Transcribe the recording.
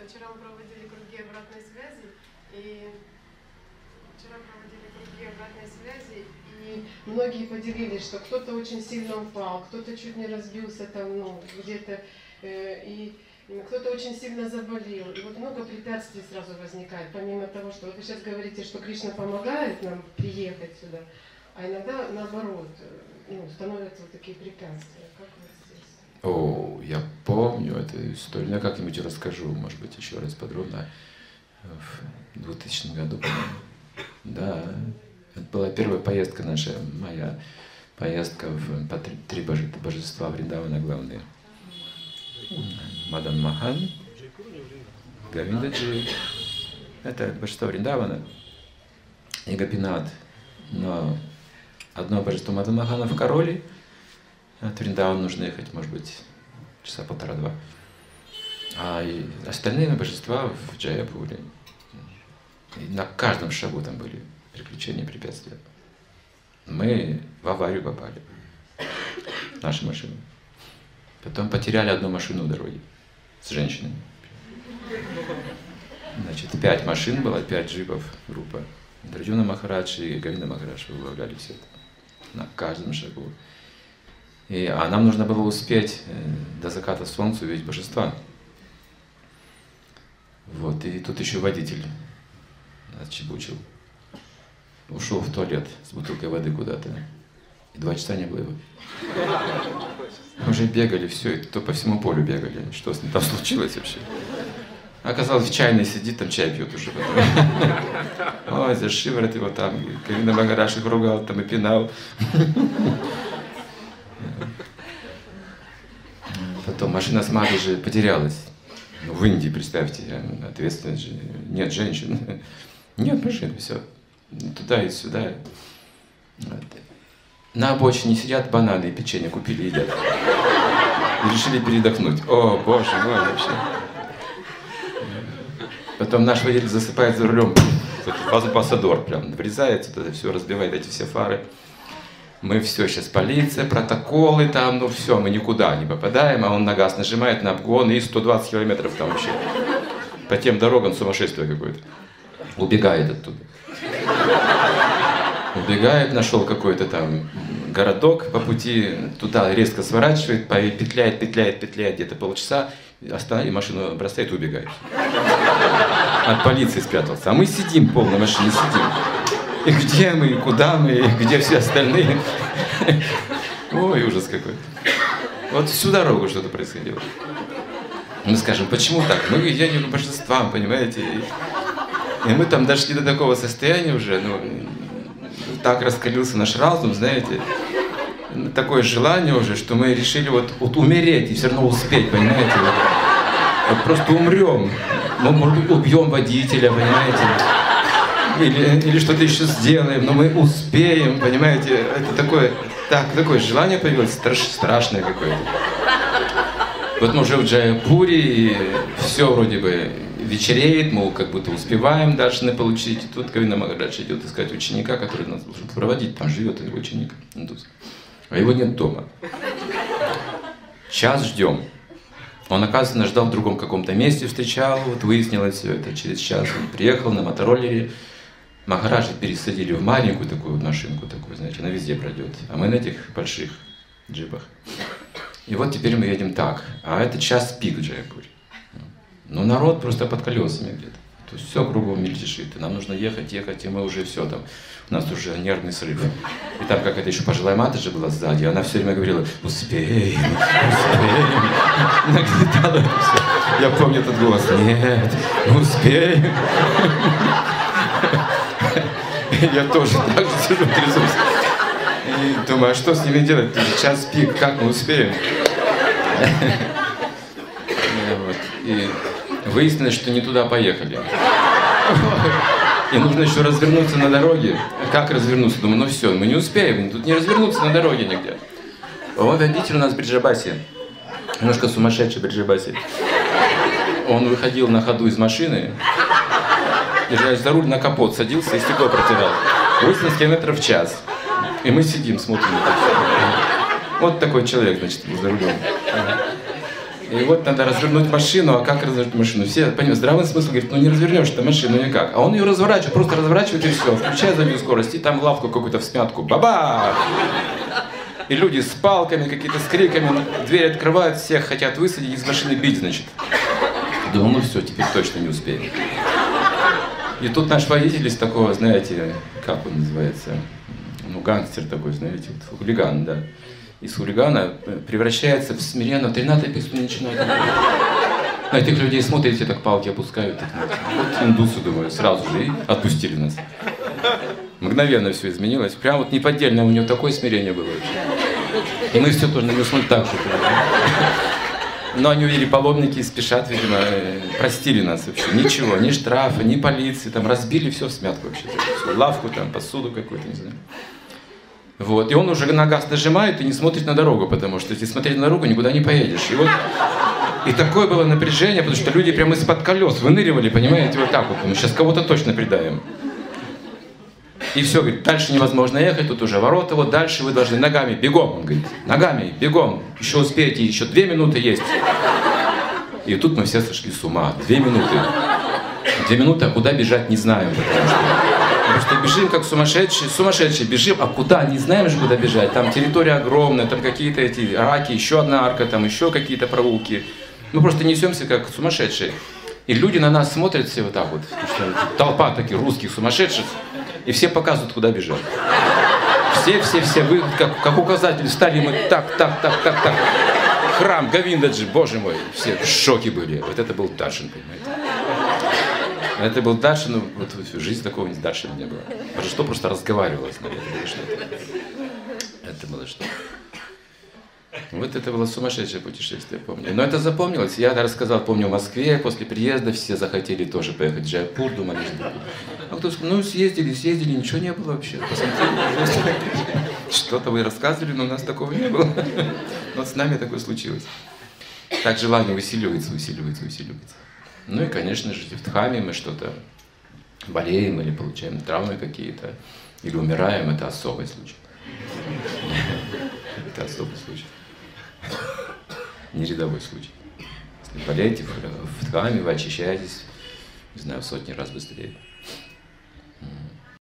что вчера мы проводили круги обратной связи, и вчера проводили круги обратной связи, и многие поделились, что кто-то очень сильно упал, кто-то чуть не разбился там, ну, где-то, э, и кто-то очень сильно заболел. И вот много препятствий сразу возникает, помимо того, что вот вы сейчас говорите, что Кришна помогает нам приехать сюда, а иногда наоборот, э, ну, становятся вот такие препятствия. Как вы? О, я помню эту историю. Ну, я как-нибудь расскажу, может быть, еще раз подробно. В 2000 году, по-моему. Да, это была первая поездка наша, моя поездка в, по три, три божества Вриндавана главные. Мадан Махан, Гавиндаджи, это божество Вриндавана и Гапинат. Но одно божество Мадан Махана в Короле, от Вриндавана нужно ехать, может быть, часа полтора-два. А остальные божества в Джаяпуре. И на каждом шагу там были приключения, препятствия. Мы в аварию попали. Наша машина. Потом потеряли одну машину в дороге с женщинами. Значит, пять машин было, пять джипов группа. Драджуна Махарадж и Гавина Махарадж возглавляли все это на каждом шагу. И, а нам нужно было успеть э, до заката солнца увидеть божества. Вот, и тут еще водитель отчебучил. Ушел в туалет с бутылкой воды куда-то. И два часа не было. Уже бегали, все, и то по всему полю бегали. Что с ним там случилось вообще? Оказалось, в чайной сидит, там чай пьет уже. Ой, за шиворот его там, Кавина Магараш их ругал, там и пинал. Потом машина с Магой же потерялась. Ну, в Индии, представьте, ответственность же, нет женщин. Нет машин, все. Туда и сюда. На обочине сидят, бананы и печенье купили, едят. И решили передохнуть. О, боже мой, вообще. Потом наш водитель засыпает за рулем, пассадор прям врезается, все разбивает эти все фары. Мы все, сейчас полиция, протоколы там, ну все, мы никуда не попадаем, а он на газ нажимает на обгон и 120 километров там вообще. По тем дорогам сумасшествие какое-то. Убегает оттуда. Убегает, нашел какой-то там городок по пути, туда резко сворачивает, петляет, петляет, петляет где-то полчаса, останови машину, бросает и убегает. От полиции спрятался. А мы сидим в полной машине, сидим. И где мы, и куда мы, и где все остальные. Ой, ужас какой. Вот всю дорогу что-то происходило. Мы скажем, почему так? Мы едем к божествам, понимаете? И мы там дошли до такого состояния уже, ну, так раскалился наш разум, знаете, такое желание уже, что мы решили вот, вот умереть и все равно успеть, понимаете? Вот, вот просто умрем. Мы, может быть, убьем водителя, понимаете? Или, или что-то еще сделаем, но мы успеем, понимаете? Это такое, так, такое желание появилось, страш, страшное какое-то. Вот мы уже в Джаяпуре, и все вроде бы вечереет, мы как будто успеваем дальше получить. И тут Кавина Магарадж идет искать ученика, который нас должен проводить. Там живет его ученик, индус. А его нет дома. Час ждем. Он, оказывается, ждал в другом каком-то месте, встречал, вот выяснилось все это. Через час он приехал на мотороллере. Махараджи пересадили в маленькую такую машинку, такую, знаете, она везде пройдет. А мы на этих больших джипах. И вот теперь мы едем так. А это час пик в Джайпуре. Но народ просто под колесами где-то. То есть все кругом мельтешит. И нам нужно ехать, ехать, и мы уже все там. У нас уже нервный срыв. И там какая-то еще пожилая же была сзади, она все время говорила, успеем, успеем. Нагнетала все. Я помню этот голос, нет, успеем. Я тоже так же сижу, трясусь. И думаю, а что с ними делать? Сейчас пик, как мы успеем? И выяснилось, что не туда поехали. И нужно еще развернуться на дороге. Как развернуться? Думаю, ну все, мы не успеем, тут не развернуться на дороге нигде. Вот водитель у нас в Бриджабасе. Немножко сумасшедший Бриджабасе. Он выходил на ходу из машины, держась за руль, на капот садился и стекло протирал. 80 километров в час. И мы сидим, смотрим. Вот такой человек, значит, за рулем. И вот надо развернуть машину, а как развернуть машину? Все, понимаете, здравый смысл говорит, ну не развернешь ты машину никак. А он ее разворачивает, просто разворачивает и все, включает заднюю скорость, и там лавку какую-то в смятку, баба! И люди с палками, какие-то с криками, дверь открывают, всех хотят высадить, из машины бить, значит. Думаю, ну все, теперь точно не успеем. И тут наш водитель из такого, знаете, как он называется, ну, гангстер такой, знаете, вот, хулиган, да. Из хулигана превращается в смиренного, 13 песню начинает. На этих людей смотрите, так палки опускают. Так, вот индусы, думаю, сразу же и отпустили нас. Мгновенно все изменилось. Прям вот неподдельное у него такое смирение было. И мы все тоже на него смотрим так же. Но они увидели паломники и спешат, видимо, простили нас вообще. Ничего, ни штрафа, ни полиции, там разбили все в смятку вообще. Все, лавку, там, посуду какую-то, не знаю. Вот, и он уже на газ нажимает и не смотрит на дорогу, потому что если смотреть на дорогу, никуда не поедешь. И вот и такое было напряжение, потому что люди прямо из-под колес выныривали, понимаете, вот так вот. Мы сейчас кого-то точно придаем. И все, говорит, дальше невозможно ехать, тут уже ворота, вот дальше вы должны ногами, бегом, он говорит, ногами, бегом, еще успеете, еще две минуты есть. И тут мы все сошли с ума, две минуты. Две минуты, а куда бежать не знаем, что бежим как сумасшедшие, сумасшедшие, бежим, а куда, не знаем же, куда бежать, там территория огромная, там какие-то эти раки, еще одна арка, там еще какие-то проулки. Мы просто несемся как сумасшедшие. И люди на нас смотрят все вот так вот, толпа таких русских сумасшедших, и все показывают, куда бежать. Все, все, все, вы как, как указатель встали, мы так, так, так, так, так. Храм Гавиндаджи, боже мой, все в шоке были. Вот это был Даршин, понимаете. Это был Даршин, ну, вот в жизни такого Даршина не было. Потому что просто разговаривалось, наверное, что-то. Это было что-то. Вот это было сумасшедшее путешествие, помню. Но это запомнилось. Я рассказал, помню, в Москве, после приезда все захотели тоже поехать в Джайпур, думали, что... А кто сказал, ну съездили, съездили, ничего не было вообще. Что-то вы рассказывали, но у нас такого не было. Вот с нами такое случилось. Так желание усиливается, усиливается, усиливается. Ну и, конечно же, в Дхаме мы что-то болеем или получаем травмы какие-то, или умираем, это особый случай. Это особый случай. Не рядовой случай. Если болеете ткани, вы очищаетесь, не знаю, в сотни раз быстрее.